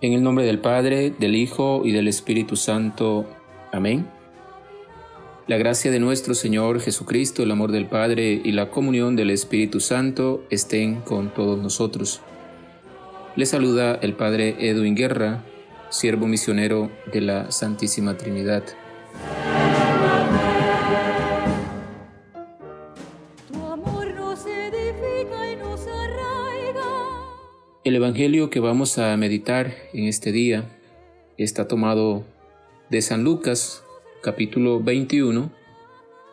En el nombre del Padre, del Hijo y del Espíritu Santo. Amén. La gracia de nuestro Señor Jesucristo, el amor del Padre y la comunión del Espíritu Santo estén con todos nosotros. Le saluda el Padre Edwin Guerra, siervo misionero de la Santísima Trinidad. El Evangelio que vamos a meditar en este día está tomado de San Lucas, capítulo 21,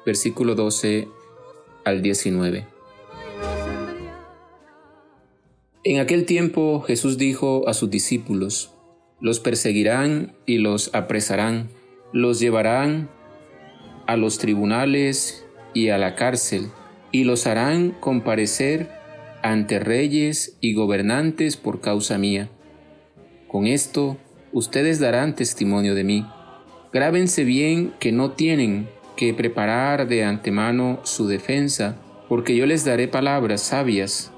versículo 12 al 19. En aquel tiempo Jesús dijo a sus discípulos, los perseguirán y los apresarán, los llevarán a los tribunales y a la cárcel, y los harán comparecer ante reyes y gobernantes por causa mía. Con esto ustedes darán testimonio de mí. Grábense bien que no tienen que preparar de antemano su defensa, porque yo les daré palabras sabias,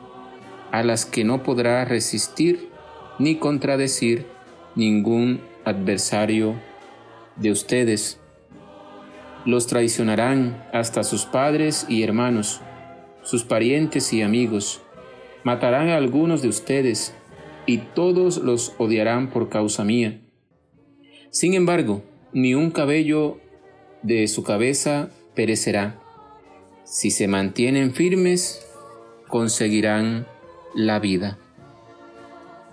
a las que no podrá resistir ni contradecir ningún adversario de ustedes. Los traicionarán hasta sus padres y hermanos, sus parientes y amigos Matarán a algunos de ustedes, y todos los odiarán por causa mía. Sin embargo, ni un cabello de su cabeza perecerá. Si se mantienen firmes, conseguirán la vida.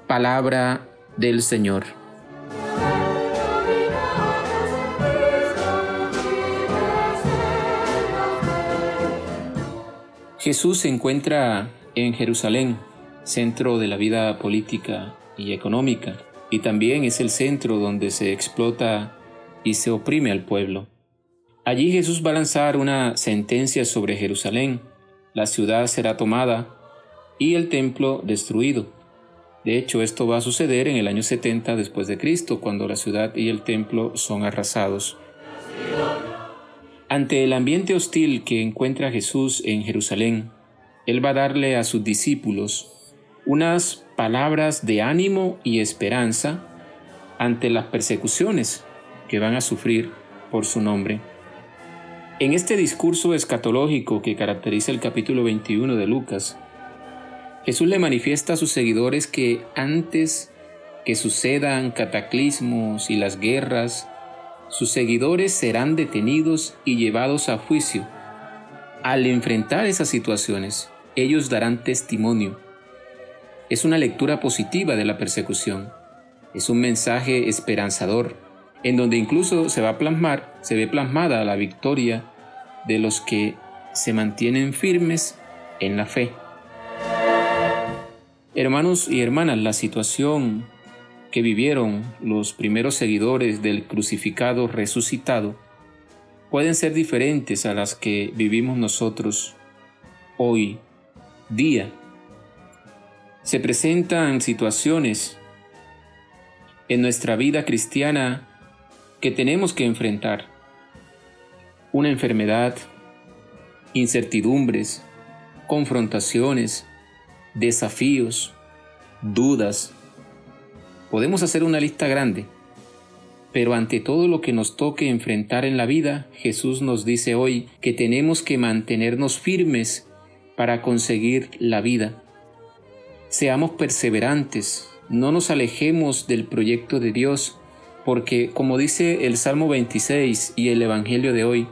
Palabra del Señor. Jesús se encuentra en Jerusalén, centro de la vida política y económica, y también es el centro donde se explota y se oprime al pueblo. Allí Jesús va a lanzar una sentencia sobre Jerusalén. La ciudad será tomada y el templo destruido. De hecho, esto va a suceder en el año 70 después de Cristo, cuando la ciudad y el templo son arrasados. Ante el ambiente hostil que encuentra Jesús en Jerusalén, él va a darle a sus discípulos unas palabras de ánimo y esperanza ante las persecuciones que van a sufrir por su nombre. En este discurso escatológico que caracteriza el capítulo 21 de Lucas, Jesús le manifiesta a sus seguidores que antes que sucedan cataclismos y las guerras, sus seguidores serán detenidos y llevados a juicio al enfrentar esas situaciones, ellos darán testimonio. Es una lectura positiva de la persecución. Es un mensaje esperanzador, en donde incluso se va a plasmar, se ve plasmada la victoria de los que se mantienen firmes en la fe. Hermanos y hermanas, la situación que vivieron los primeros seguidores del crucificado resucitado pueden ser diferentes a las que vivimos nosotros hoy día. Se presentan situaciones en nuestra vida cristiana que tenemos que enfrentar. Una enfermedad, incertidumbres, confrontaciones, desafíos, dudas. Podemos hacer una lista grande pero ante todo lo que nos toque enfrentar en la vida, Jesús nos dice hoy que tenemos que mantenernos firmes para conseguir la vida. Seamos perseverantes, no nos alejemos del proyecto de Dios, porque como dice el Salmo 26 y el Evangelio de hoy,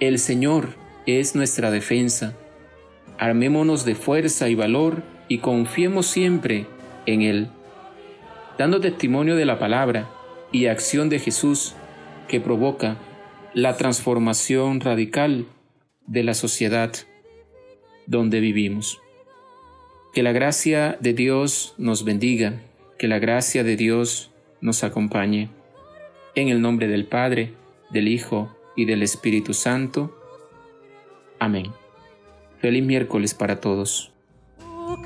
el Señor es nuestra defensa. Armémonos de fuerza y valor y confiemos siempre en Él dando testimonio de la palabra y acción de Jesús que provoca la transformación radical de la sociedad donde vivimos. Que la gracia de Dios nos bendiga, que la gracia de Dios nos acompañe. En el nombre del Padre, del Hijo y del Espíritu Santo. Amén. Feliz miércoles para todos. Oh,